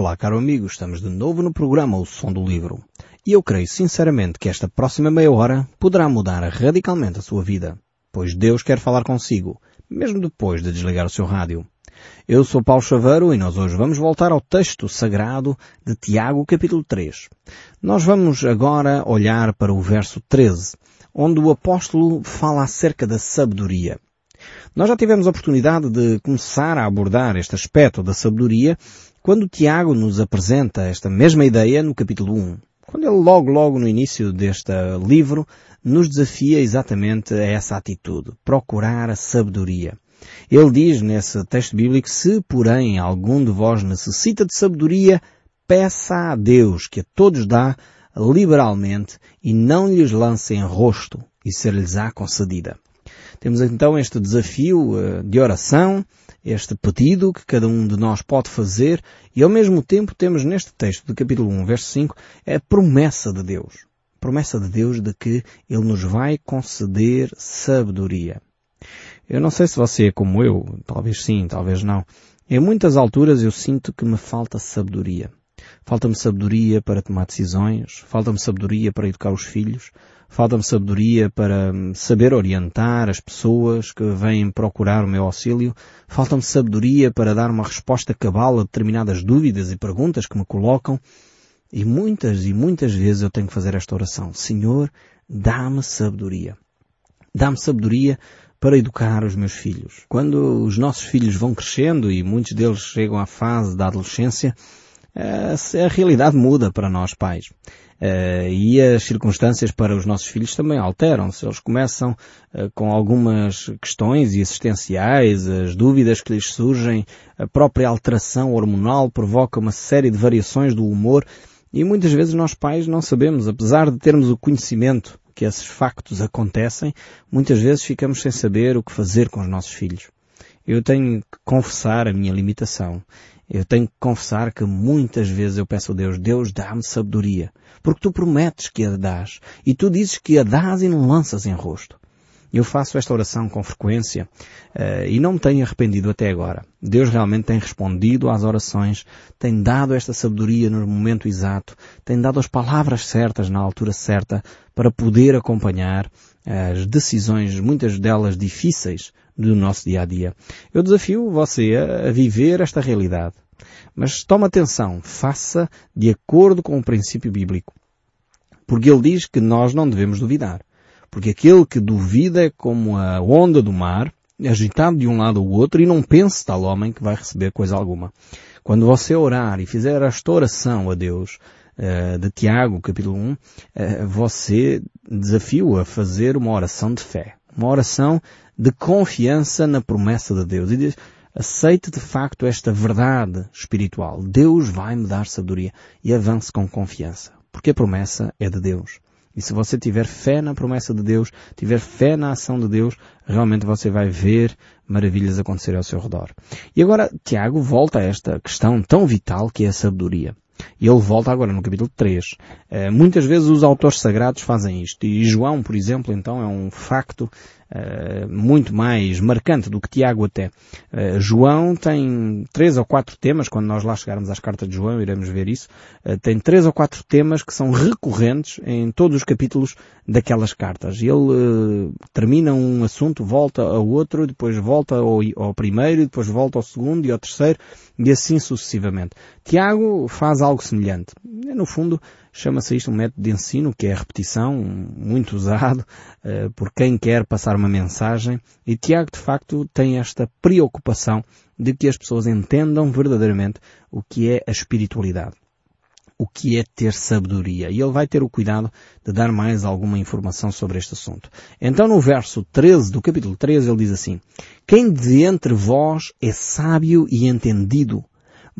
Olá, caro amigo, estamos de novo no programa O Som do Livro. E eu creio sinceramente que esta próxima meia hora poderá mudar radicalmente a sua vida, pois Deus quer falar consigo, mesmo depois de desligar o seu rádio. Eu sou Paulo Chaveiro e nós hoje vamos voltar ao texto sagrado de Tiago capítulo 3. Nós vamos agora olhar para o verso 13, onde o apóstolo fala acerca da sabedoria. Nós já tivemos a oportunidade de começar a abordar este aspecto da sabedoria quando Tiago nos apresenta esta mesma ideia no capítulo 1. Quando ele logo, logo no início deste livro nos desafia exatamente a essa atitude, procurar a sabedoria. Ele diz nesse texto bíblico, se porém algum de vós necessita de sabedoria, peça a Deus que a todos dá liberalmente e não lhes lance em rosto e ser-lhes-á concedida. Temos então este desafio eh, de oração, este pedido que cada um de nós pode fazer e ao mesmo tempo temos neste texto do capítulo 1, verso 5, a promessa de Deus. A promessa de Deus de que Ele nos vai conceder sabedoria. Eu não sei se você é como eu, talvez sim, talvez não. Em muitas alturas eu sinto que me falta sabedoria. Falta-me sabedoria para tomar decisões, falta-me sabedoria para educar os filhos, falta-me sabedoria para saber orientar as pessoas que vêm procurar o meu auxílio, falta-me sabedoria para dar uma resposta cabal a determinadas dúvidas e perguntas que me colocam. E muitas e muitas vezes eu tenho que fazer esta oração. Senhor, dá-me sabedoria. Dá-me sabedoria para educar os meus filhos. Quando os nossos filhos vão crescendo e muitos deles chegam à fase da adolescência, a realidade muda para nós pais. Uh, e as circunstâncias para os nossos filhos também alteram-se. Eles começam uh, com algumas questões existenciais, as dúvidas que lhes surgem, a própria alteração hormonal provoca uma série de variações do humor e muitas vezes nós pais não sabemos, apesar de termos o conhecimento que esses factos acontecem, muitas vezes ficamos sem saber o que fazer com os nossos filhos. Eu tenho que confessar a minha limitação. Eu tenho que confessar que muitas vezes eu peço a Deus, Deus dá-me sabedoria. Porque tu prometes que a dás. E tu dizes que a dás e não lanças em rosto. Eu faço esta oração com frequência uh, e não me tenho arrependido até agora. Deus realmente tem respondido às orações, tem dado esta sabedoria no momento exato, tem dado as palavras certas na altura certa para poder acompanhar as decisões, muitas delas difíceis, do nosso dia a dia. Eu desafio você a, viver esta realidade. Mas toma atenção, faça de acordo com o princípio bíblico. Porque ele diz que nós não devemos duvidar. Porque aquele que duvida é como a onda do mar, agitado de um lado ao outro, e não pense tal homem que vai receber coisa alguma. Quando você orar e fizer esta oração a Deus, uh, de Tiago, capítulo 1, uh, você desafio a fazer uma oração de fé. Uma oração de confiança na promessa de Deus. E diz, aceite de facto esta verdade espiritual. Deus vai me dar sabedoria. E avance com confiança. Porque a promessa é de Deus. E se você tiver fé na promessa de Deus, tiver fé na ação de Deus, realmente você vai ver maravilhas acontecer ao seu redor. E agora, Tiago volta a esta questão tão vital que é a sabedoria. E ele volta agora no capítulo 3. Uh, muitas vezes os autores sagrados fazem isto. E João, por exemplo, então é um facto uh, muito mais marcante do que Tiago até. Uh, João tem três ou quatro temas, quando nós lá chegarmos às cartas de João iremos ver isso, uh, tem três ou quatro temas que são recorrentes em todos os capítulos daquelas cartas. Ele termina um assunto, volta ao outro, depois volta ao, ao primeiro, depois volta ao segundo e ao terceiro, e assim sucessivamente. Tiago faz algo semelhante. No fundo, Chama-se isto um método de ensino, que é a repetição, muito usado uh, por quem quer passar uma mensagem. E Tiago, de facto, tem esta preocupação de que as pessoas entendam verdadeiramente o que é a espiritualidade. O que é ter sabedoria. E ele vai ter o cuidado de dar mais alguma informação sobre este assunto. Então no verso 13 do capítulo 13 ele diz assim, Quem de entre vós é sábio e entendido?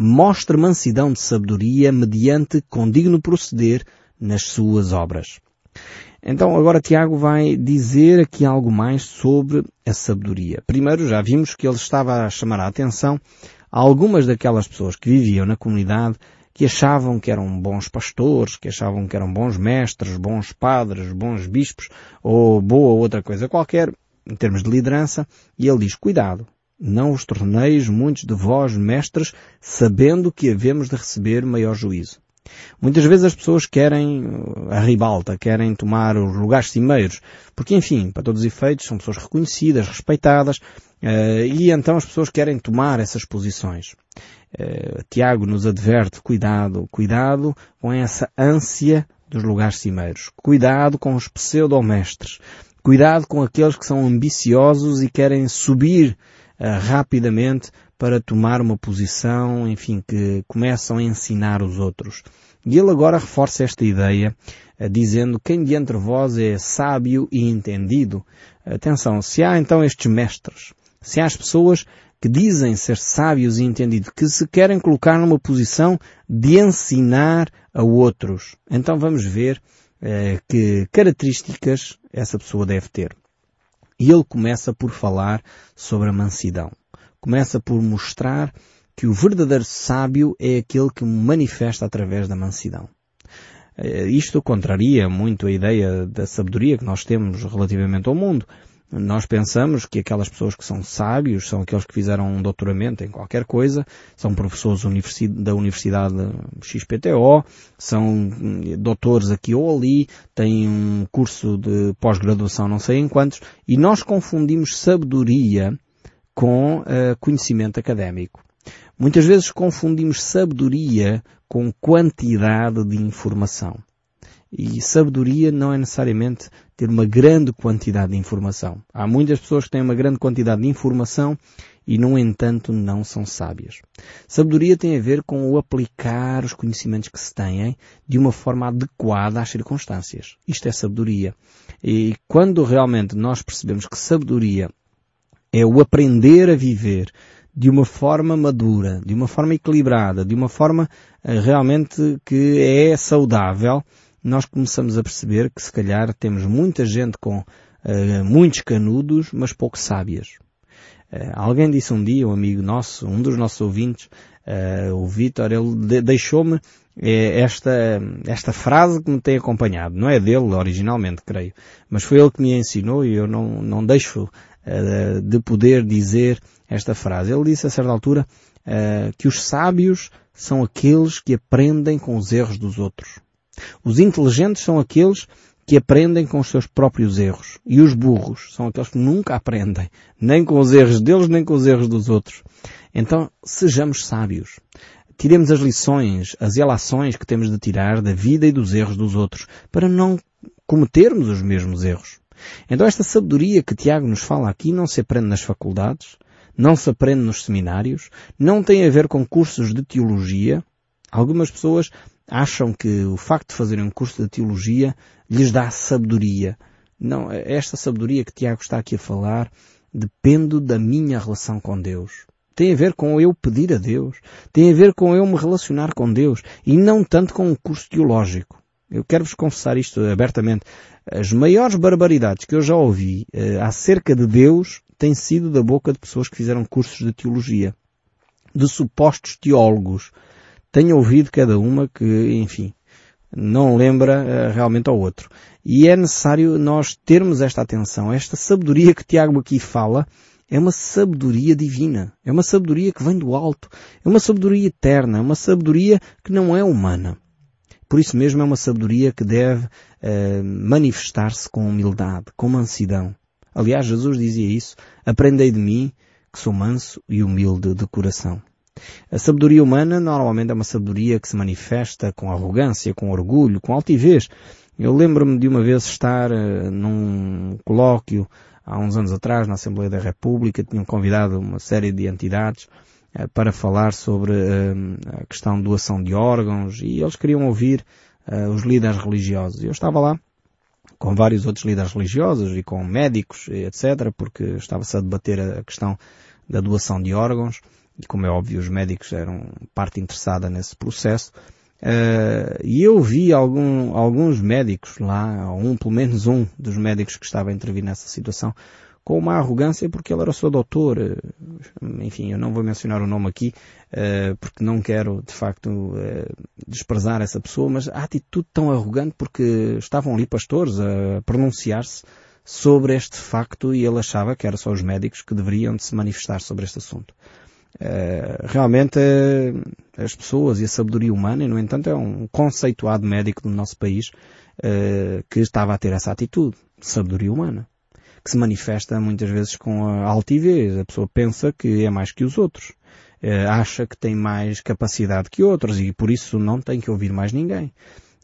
Mostre mansidão de sabedoria mediante condigno proceder nas suas obras. Então agora Tiago vai dizer aqui algo mais sobre a sabedoria. Primeiro já vimos que ele estava a chamar a atenção a algumas daquelas pessoas que viviam na comunidade que achavam que eram bons pastores, que achavam que eram bons mestres, bons padres, bons bispos ou boa outra coisa qualquer em termos de liderança e ele diz cuidado, Não os torneis muitos de vós mestres, sabendo que havemos de receber maior juízo. Muitas vezes as pessoas querem uh, a ribalta, querem tomar os lugares cimeiros, porque enfim, para todos os efeitos, são pessoas reconhecidas, respeitadas, uh, e então as pessoas querem tomar essas posições. Uh, Tiago nos adverte, cuidado, cuidado com essa ânsia dos lugares cimeiros. Cuidado com os pseudomestres. Cuidado com aqueles que são ambiciosos e querem subir uh, rapidamente para tomar uma posição, enfim, que começam a ensinar os outros. E ele agora reforça esta ideia, uh, dizendo quem de entre vós é sábio e entendido. Atenção, se há então estes mestres, se há as pessoas que dizem ser sábios e entendidos, que se querem colocar numa posição de ensinar a outros. Então vamos ver eh, que características essa pessoa deve ter. E ele começa por falar sobre a mansidão. Começa por mostrar que o verdadeiro sábio é aquele que manifesta através da mansidão. Eh, isto contraria muito a ideia da sabedoria que nós temos relativamente ao mundo. Nós pensamos que aquelas pessoas que são sábios são aqueles que fizeram um doutoramento em qualquer coisa, são professores da Universidade XPTO, são doutores aqui ou ali, têm um curso de pós-graduação não sei em quantos, e nós confundimos sabedoria com uh, conhecimento académico. Muitas vezes confundimos sabedoria com quantidade de informação. E sabedoria não é necessariamente ter uma grande quantidade de informação. Há muitas pessoas que têm uma grande quantidade de informação e, no entanto, não são sábias. Sabedoria tem a ver com o aplicar os conhecimentos que se têm de uma forma adequada às circunstâncias. Isto é sabedoria. E quando realmente nós percebemos que sabedoria é o aprender a viver de uma forma madura, de uma forma equilibrada, de uma forma eh, realmente que é saudável, nós começamos a perceber que se calhar temos muita gente com uh, muitos canudos, mas pouco sábias. Uh, alguém disse um dia, um amigo nosso, um dos nossos ouvintes, uh, o Vitor, ele de deixou-me esta, esta frase que me tem acompanhado. Não é dele originalmente, creio, mas foi ele que me ensinou e eu não, não deixo de poder dizer esta frase. Ele disse a certa altura que os sábios são aqueles que aprendem com os erros dos outros. Os inteligentes são aqueles que aprendem com os seus próprios erros. E os burros são aqueles que nunca aprendem, nem com os erros deles, nem com os erros dos outros. Então, sejamos sábios. Tiremos as lições, as relações que temos de tirar da vida e dos erros dos outros, para não cometermos os mesmos erros. Então esta sabedoria que Tiago nos fala aqui não se aprende nas faculdades, não se aprende nos seminários, não tem a ver com cursos de teologia. Algumas pessoas acham que o facto de fazerem um curso de teologia lhes dá sabedoria. Não, esta sabedoria que Tiago está aqui a falar depende da minha relação com Deus. Tem a ver com eu pedir a Deus. Tem a ver com eu me relacionar com Deus. E não tanto com um curso teológico. Eu quero-vos confessar isto abertamente. As maiores barbaridades que eu já ouvi eh, acerca de Deus têm sido da boca de pessoas que fizeram cursos de teologia. De supostos teólogos tenho ouvido cada uma que, enfim, não lembra uh, realmente ao outro. E é necessário nós termos esta atenção, esta sabedoria que Tiago aqui fala, é uma sabedoria divina, é uma sabedoria que vem do alto, é uma sabedoria eterna, é uma sabedoria que não é humana. Por isso mesmo é uma sabedoria que deve uh, manifestar-se com humildade, com mansidão. Aliás, Jesus dizia isso, aprendei de mim, que sou manso e humilde de coração. A sabedoria humana normalmente é uma sabedoria que se manifesta com arrogância, com orgulho, com altivez. Eu lembro-me de uma vez estar uh, num colóquio há uns anos atrás na Assembleia da República, tinham convidado uma série de entidades uh, para falar sobre uh, a questão de doação de órgãos e eles queriam ouvir os líderes religiosos. Eu estava lá com vários outros líderes religiosos e com médicos, etc., porque estava-se a debater a questão da doação de órgãos e como é óbvio os médicos eram parte interessada nesse processo, uh, e eu vi algum, alguns médicos lá, um, pelo menos um dos médicos que estava a intervir nessa situação, com uma arrogância porque ele era só doutor, eh, enfim, eu não vou mencionar o nome aqui, uh, porque não quero, de facto, uh, desprezar essa pessoa, mas a atitude tão arrogante porque estavam ali pastores a pronunciar-se sobre este facto e ele achava que era só os médicos que deveriam de se manifestar sobre este assunto. Uh, realmente uh, as pessoas e a sabedoria humana, e no entanto é um conceituado médico do nosso país uh, que estava a ter essa atitude, de sabedoria humana, que se manifesta muitas vezes com a altivez. A pessoa pensa que é mais que os outros, acha que tem mais capacidade que outros e por isso não tem que ouvir mais ninguém.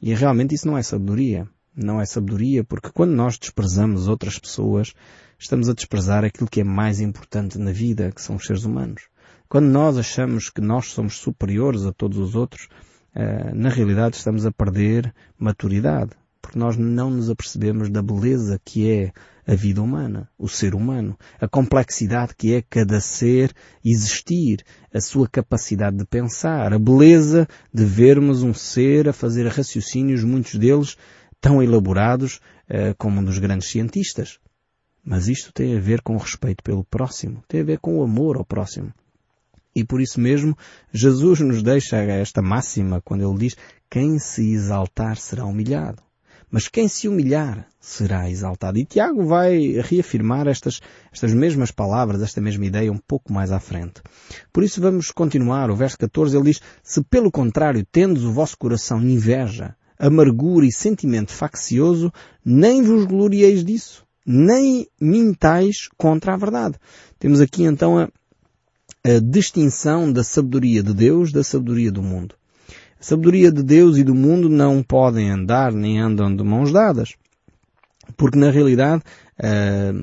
E realmente isso não é sabedoria. Não é sabedoria porque quando nós desprezamos outras pessoas, estamos a desprezar aquilo que é mais importante na vida, que são os seres humanos. Quando nós achamos que nós somos superiores a todos os outros, eh, na realidade estamos a perder maturidade, porque nós não nos apercebemos da beleza que é a vida humana, o ser humano, a complexidade que é cada ser existir, a sua capacidade de pensar, a beleza de vermos um ser a fazer raciocínios, muitos deles tão elaborados uh, como um dos grandes cientistas. Mas isto tem a ver com o respeito pelo próximo, tem a ver com o amor ao próximo. E por isso mesmo, Jesus nos deixa esta máxima quando ele diz, quem se exaltar será humilhado. Mas quem se humilhar será exaltado. E Tiago vai reafirmar estas, estas mesmas palavras, esta mesma ideia um pouco mais à frente. Por isso vamos continuar. O verso 14 ele diz, se pelo contrário tendes o vosso coração inveja, amargura e sentimento faccioso, nem vos glorieis disso, nem mintais contra a verdade. Temos aqui então a, a distinção da sabedoria de Deus da sabedoria do mundo. A sabedoria de Deus e do mundo não podem andar nem andam de mãos dadas. Porque na realidade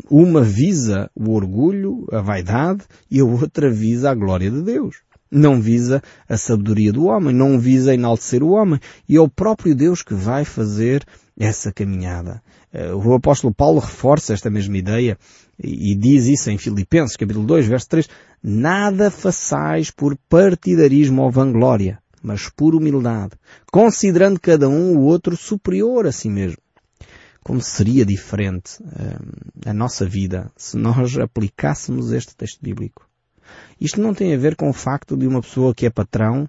uma visa o orgulho, a vaidade e a outra visa a glória de Deus. Não visa a sabedoria do homem, não visa enaltecer o homem. E é o próprio Deus que vai fazer essa caminhada. O apóstolo Paulo reforça esta mesma ideia e diz isso em Filipenses, capítulo 2, verso 3, Nada façais por partidarismo ou vanglória, mas por humildade, considerando cada um o outro superior a si mesmo. Como seria diferente uh, a nossa vida se nós aplicássemos este texto bíblico? Isto não tem a ver com o facto de uma pessoa que é patrão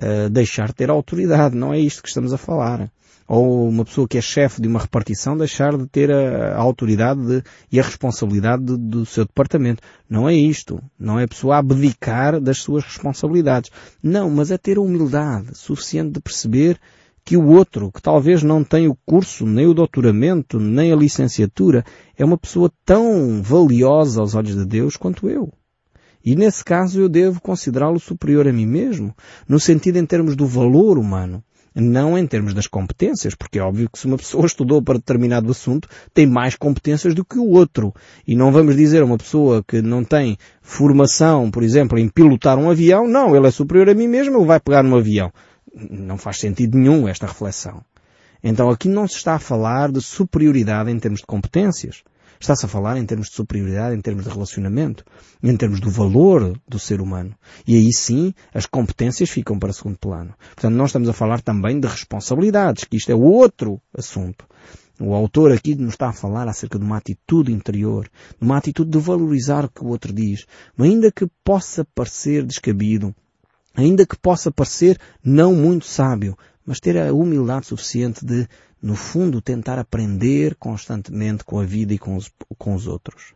uh, deixar de ter autoridade. Não é isto que estamos a falar ou uma pessoa que é chefe de uma repartição deixar de ter a, a autoridade de, e a responsabilidade de, do seu departamento. Não é isto. Não é a pessoa abdicar das suas responsabilidades. Não, mas é ter a humildade suficiente de perceber que o outro, que talvez não tem o curso, nem o doutoramento, nem a licenciatura, é uma pessoa tão valiosa aos olhos de Deus quanto eu. E nesse caso eu devo considerá-lo superior a mim mesmo, no sentido em termos do valor humano não em termos das competências, porque é óbvio que se uma pessoa estudou para determinado assunto, tem mais competências do que o outro. E não vamos dizer a uma pessoa que não tem formação, por exemplo, em pilotar um avião, não, ele é superior a mim mesmo, ele vai pegar no avião. Não faz sentido nenhum esta reflexão. Então aqui não se está a falar de superioridade em termos de competências. Está-se a falar em termos de superioridade, em termos de relacionamento, em termos do valor do ser humano. E aí sim, as competências ficam para segundo plano. Portanto, nós estamos a falar também de responsabilidades, que isto é outro assunto. O autor aqui nos está a falar acerca de uma atitude interior, de uma atitude de valorizar o que o outro diz, ainda que possa parecer descabido, ainda que possa parecer não muito sábio, mas ter a humildade suficiente de no fundo, tentar aprender constantemente com a vida e com os, com os outros.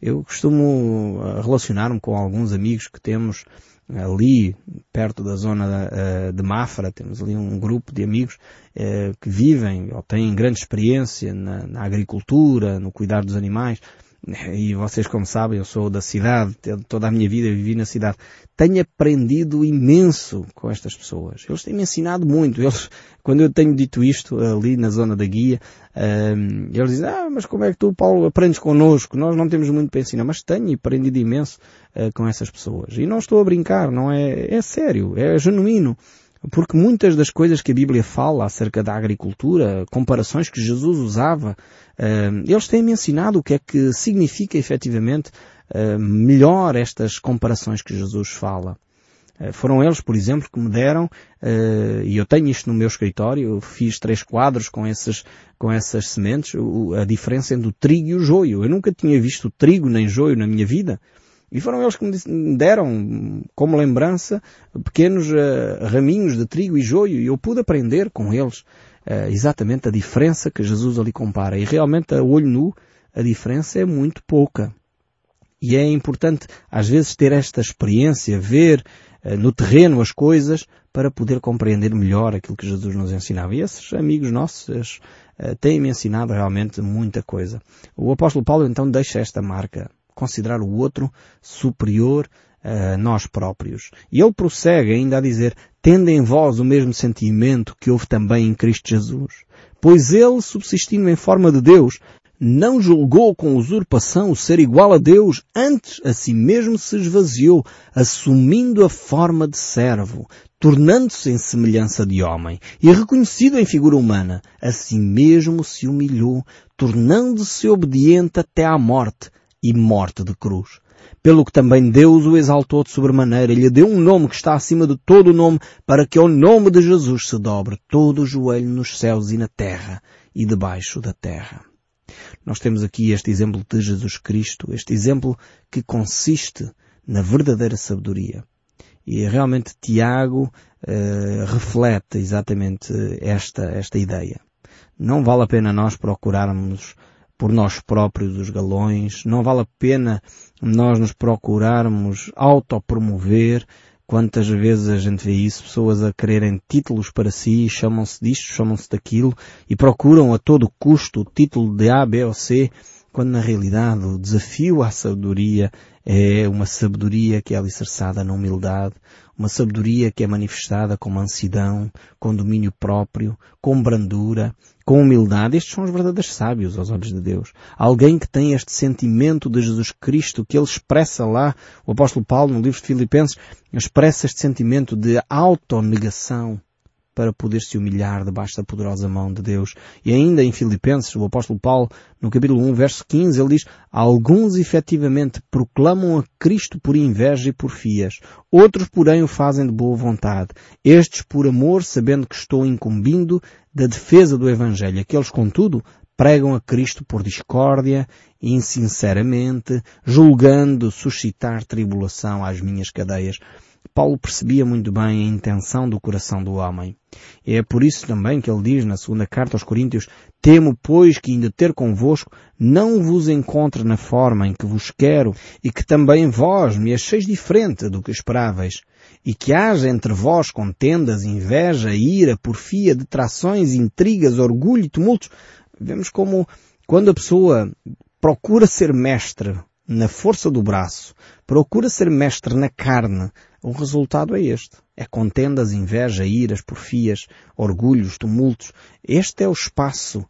Eu costumo uh, relacionar-me com alguns amigos que temos ali, perto da zona uh, de Mafra, temos ali um grupo de amigos uh, que vivem ou têm grande experiência na, na agricultura, no cuidar dos animais, e vocês como sabem, eu sou da cidade, toda a minha vida vivi na cidade, tenho aprendido imenso com estas pessoas. Eles têm me ensinado muito. Eles, quando eu tenho dito isto ali na zona da guia, um, eles dizem, ah, mas como é que tu, Paulo, aprendes connosco? Nós não temos muito para ensinar, mas tenho aprendido imenso uh, com essas pessoas. E não estou a brincar, não é, é sério, é genuíno. Porque muitas das coisas que a Bíblia fala acerca da agricultura, comparações que Jesus usava, eles têm-me ensinado o que é que significa efetivamente melhor estas comparações que Jesus fala. Eh, foram eles, por exemplo, que me deram, uh, e eu tenho isto no meu escritório, eu fiz três quadros com, esses, com essas sementes, a diferença entre o trigo e o joio. Eu nunca tinha visto trigo nem joio na minha vida. E foram eles que me deram, como lembrança, pequenos uh, raminhos de trigo e joio, e eu pude aprender com eles uh, exatamente a diferença que Jesus ali compara. E realmente, a olho nu, a diferença é muito pouca. E é importante, às vezes, ter esta experiência, ver uh, no terreno as coisas para poder compreender melhor aquilo que Jesus nos ensinava. E esses amigos nossos uh, têm-me ensinado realmente muita coisa. O apóstolo Paulo então deixa esta marca, considerar o outro superior a nós próprios. E ele prossegue ainda a dizer, tendo em vós o mesmo sentimento que houve também em Cristo Jesus. Pois ele, subsistindo em forma de Deus, não julgou com usurpação o ser igual a Deus, antes a si mesmo se esvaziou, assumindo a forma de servo, tornando-se em semelhança de homem, e reconhecido em figura humana, a si mesmo se humilhou, tornando-se obediente até à morte, e morte de cruz. Pelo que também Deus o exaltou de sobremaneira e lhe deu um nome que está acima de todo o nome, para que ao nome de Jesus se dobre todo o joelho nos céus e na terra e debaixo da terra. Nós temos aqui este exemplo de Jesus Cristo, este exemplo que consiste na verdadeira sabedoria. E realmente Tiago eh, reflete exatamente esta, esta ideia. Não vale a pena nós procurarmos por nós próprios os galões, não vale a pena nós nos procurarmos autopromover, Quantas vezes a gente vê isso, pessoas a quererem títulos para si, chamam-se disto, chamam-se daquilo, e procuram a todo custo o título de A, B ou C, quando na realidade o desafio à sabedoria é uma sabedoria que é alicerçada na humildade, uma sabedoria que é manifestada com mansidão, com domínio próprio, com brandura, com humildade. Estes são os verdadeiros sábios aos olhos de Deus. Alguém que tem este sentimento de Jesus Cristo que ele expressa lá, o apóstolo Paulo no livro de Filipenses, expressa este sentimento de autonegação, para poder se humilhar debaixo da poderosa mão de Deus. E ainda em Filipenses, o apóstolo Paulo, no capítulo 1, verso 15, ele diz, alguns efetivamente proclamam a Cristo por inveja e por fias, outros porém o fazem de boa vontade, estes por amor, sabendo que estou incumbindo da defesa do Evangelho. Aqueles, contudo, pregam a Cristo por discórdia, insinceramente, julgando suscitar tribulação às minhas cadeias. Paulo percebia muito bem a intenção do coração do homem. E é por isso também que ele diz na segunda carta aos Coríntios, Temo, pois, que ainda ter convosco não vos encontre na forma em que vos quero e que também vós me acheis diferente do que esperáveis e que haja entre vós contendas, inveja, ira, porfia, detrações, intrigas, orgulho e tumultos. Vemos como quando a pessoa procura ser mestre na força do braço, procura ser mestre na carne, o resultado é este. É contendas, inveja, iras, porfias, orgulhos, tumultos. Este é o espaço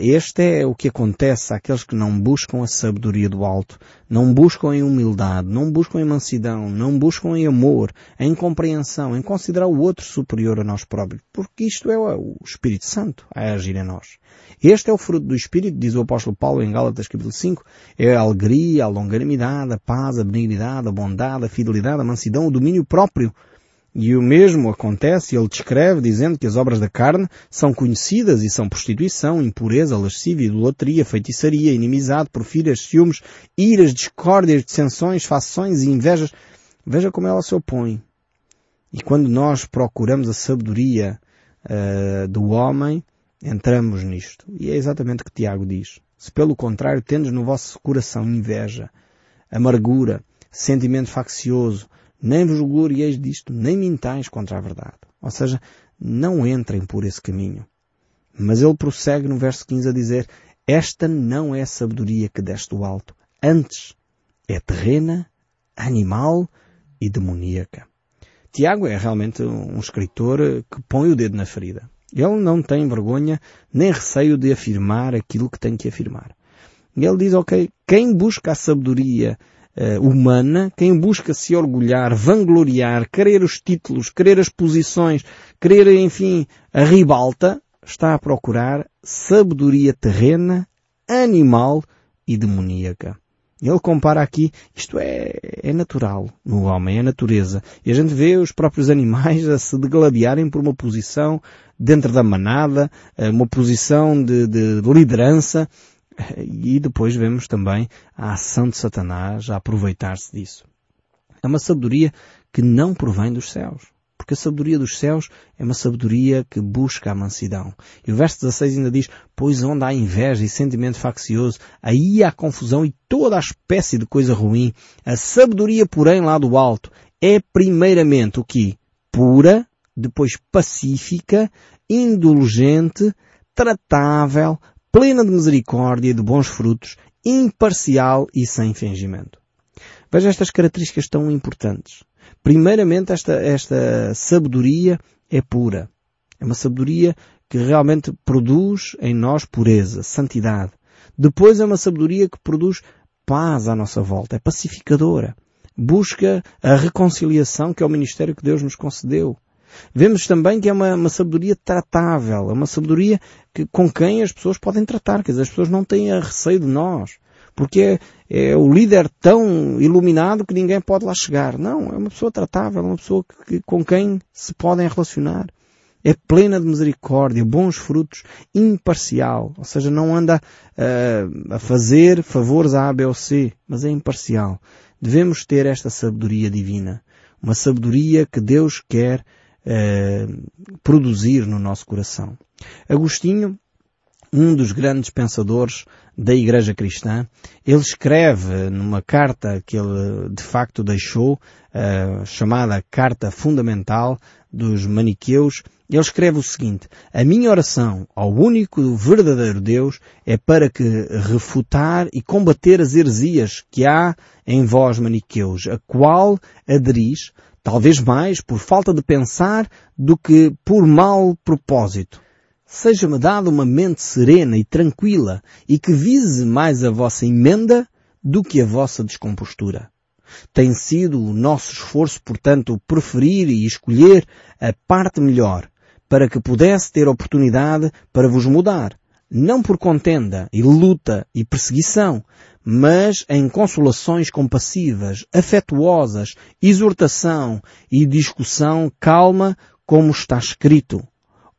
este é o que acontece àqueles que não buscam a sabedoria do alto, não buscam em humildade, não buscam em mansidão, não buscam em amor, em compreensão, em considerar o outro superior a nós próprios, porque isto é o Espírito Santo a agir em nós. Este é o fruto do Espírito, diz o apóstolo Paulo em Gálatas capítulo 5, é a alegria, a longanimidade, a paz, a benignidade, a bondade, a fidelidade, a mansidão, o domínio próprio, e o mesmo acontece, ele descreve dizendo que as obras da carne são conhecidas e são prostituição, impureza, lascívia, idolatria, feitiçaria, inimizade, porfírias, ciúmes, iras, discórdias, dissensões, fações e invejas. Veja como ela se opõe. E quando nós procuramos a sabedoria uh, do homem, entramos nisto. E é exatamente o que Tiago diz. Se pelo contrário tendes no vosso coração inveja, amargura, sentimento faccioso, nem vos glorieis disto, nem mintais contra a verdade. Ou seja, não entrem por esse caminho. Mas ele prossegue no verso 15 a dizer, esta não é a sabedoria que desce do alto, antes é terrena, animal e demoníaca. Tiago é realmente um escritor que põe o dedo na ferida. Ele não tem vergonha nem receio de afirmar aquilo que tem que afirmar. Ele diz, ok, quem busca a sabedoria uh, humana, quem busca se orgulhar, vangloriar, querer os títulos, querer as posições, querer, enfim, a ribalta, está a procurar sabedoria terrena, animal e demoníaca. Ele compara aqui, isto é, é natural no homem, é natureza. E a gente vê os próprios animais a se degladiarem por uma posição dentro da manada, eh, uma posição de, de liderança, e depois vemos também a ação de Satanás a aproveitar-se disso. É uma sabedoria que não provém dos céus. Porque a sabedoria dos céus é uma sabedoria que busca a mansidão. E o verso 16 ainda diz, pois onde há inveja e sentimento faccioso, aí há confusão e toda a espécie de coisa ruim. A sabedoria, porém, lá do alto, é primeiramente o que? Pura, depois pacífica, indulgente, tratável, plena de misericórdia e de bons frutos, imparcial e sem fingimento. Veja estas características tão importantes. Primeiramente, esta, esta sabedoria é pura. É uma sabedoria que realmente produz em nós pureza, santidade. Depois é uma sabedoria que produz paz à nossa volta, é pacificadora. Busca a reconciliação que é o ministério que Deus nos concedeu. Vemos também que é uma, uma sabedoria tratável, é uma sabedoria que, com quem as pessoas podem tratar, quer dizer, as pessoas não têm receio de nós porque é, é, o líder tão iluminado que ninguém pode lá chegar. Não, é uma pessoa tratável, é uma pessoa que, com quem se podem relacionar. É plena de misericórdia, bons frutos, imparcial, ou seja, não anda uh, a fazer favores a A, B ou C, mas é imparcial. Devemos ter esta sabedoria divina, uma sabedoria que Deus quer uh, produzir no nosso coração. Agostinho, um dos grandes pensadores da Igreja Cristã. Ele escreve numa carta que ele de facto deixou, uh, chamada Carta Fundamental dos Maniqueus, ele escreve o seguinte, a minha oração ao único verdadeiro Deus é para que refutar e combater as heresias que há em vós maniqueus, a qual aderis, talvez mais por falta de pensar do que por mau propósito seja-me dada uma mente serena e tranquila e que vise mais a vossa emenda do que a vossa descompostura. Tem sido o nosso esforço, portanto, preferir e escolher a parte melhor, para que pudesse ter oportunidade para vos mudar, não por contenda e luta e perseguição, mas em consolações compassivas, afetuosas, exortação e discussão calma, como está escrito.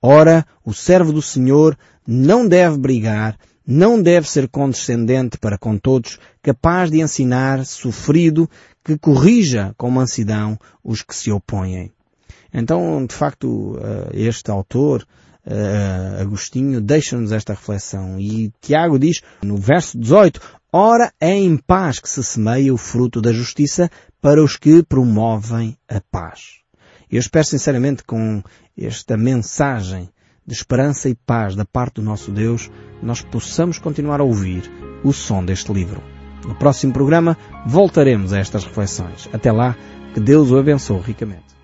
Ora, o servo do Senhor não deve brigar, não deve ser condescendente para com todos, capaz de ensinar, sofrido, que corrija com mansidão os que se opõem. Então, de facto, eh, este autor, eh, Agostinho, deixa-nos esta reflexão. E Tiago diz, no verso 18, Ora é em paz que se semeia o fruto da justiça para os que promovem a paz. Eu espero sinceramente com esta mensagem de esperança e paz da parte do nosso Deus, nós possamos continuar a ouvir o som deste livro. No próximo programa voltaremos a estas reflexões. Até lá, que Deus o abençoe ricamente.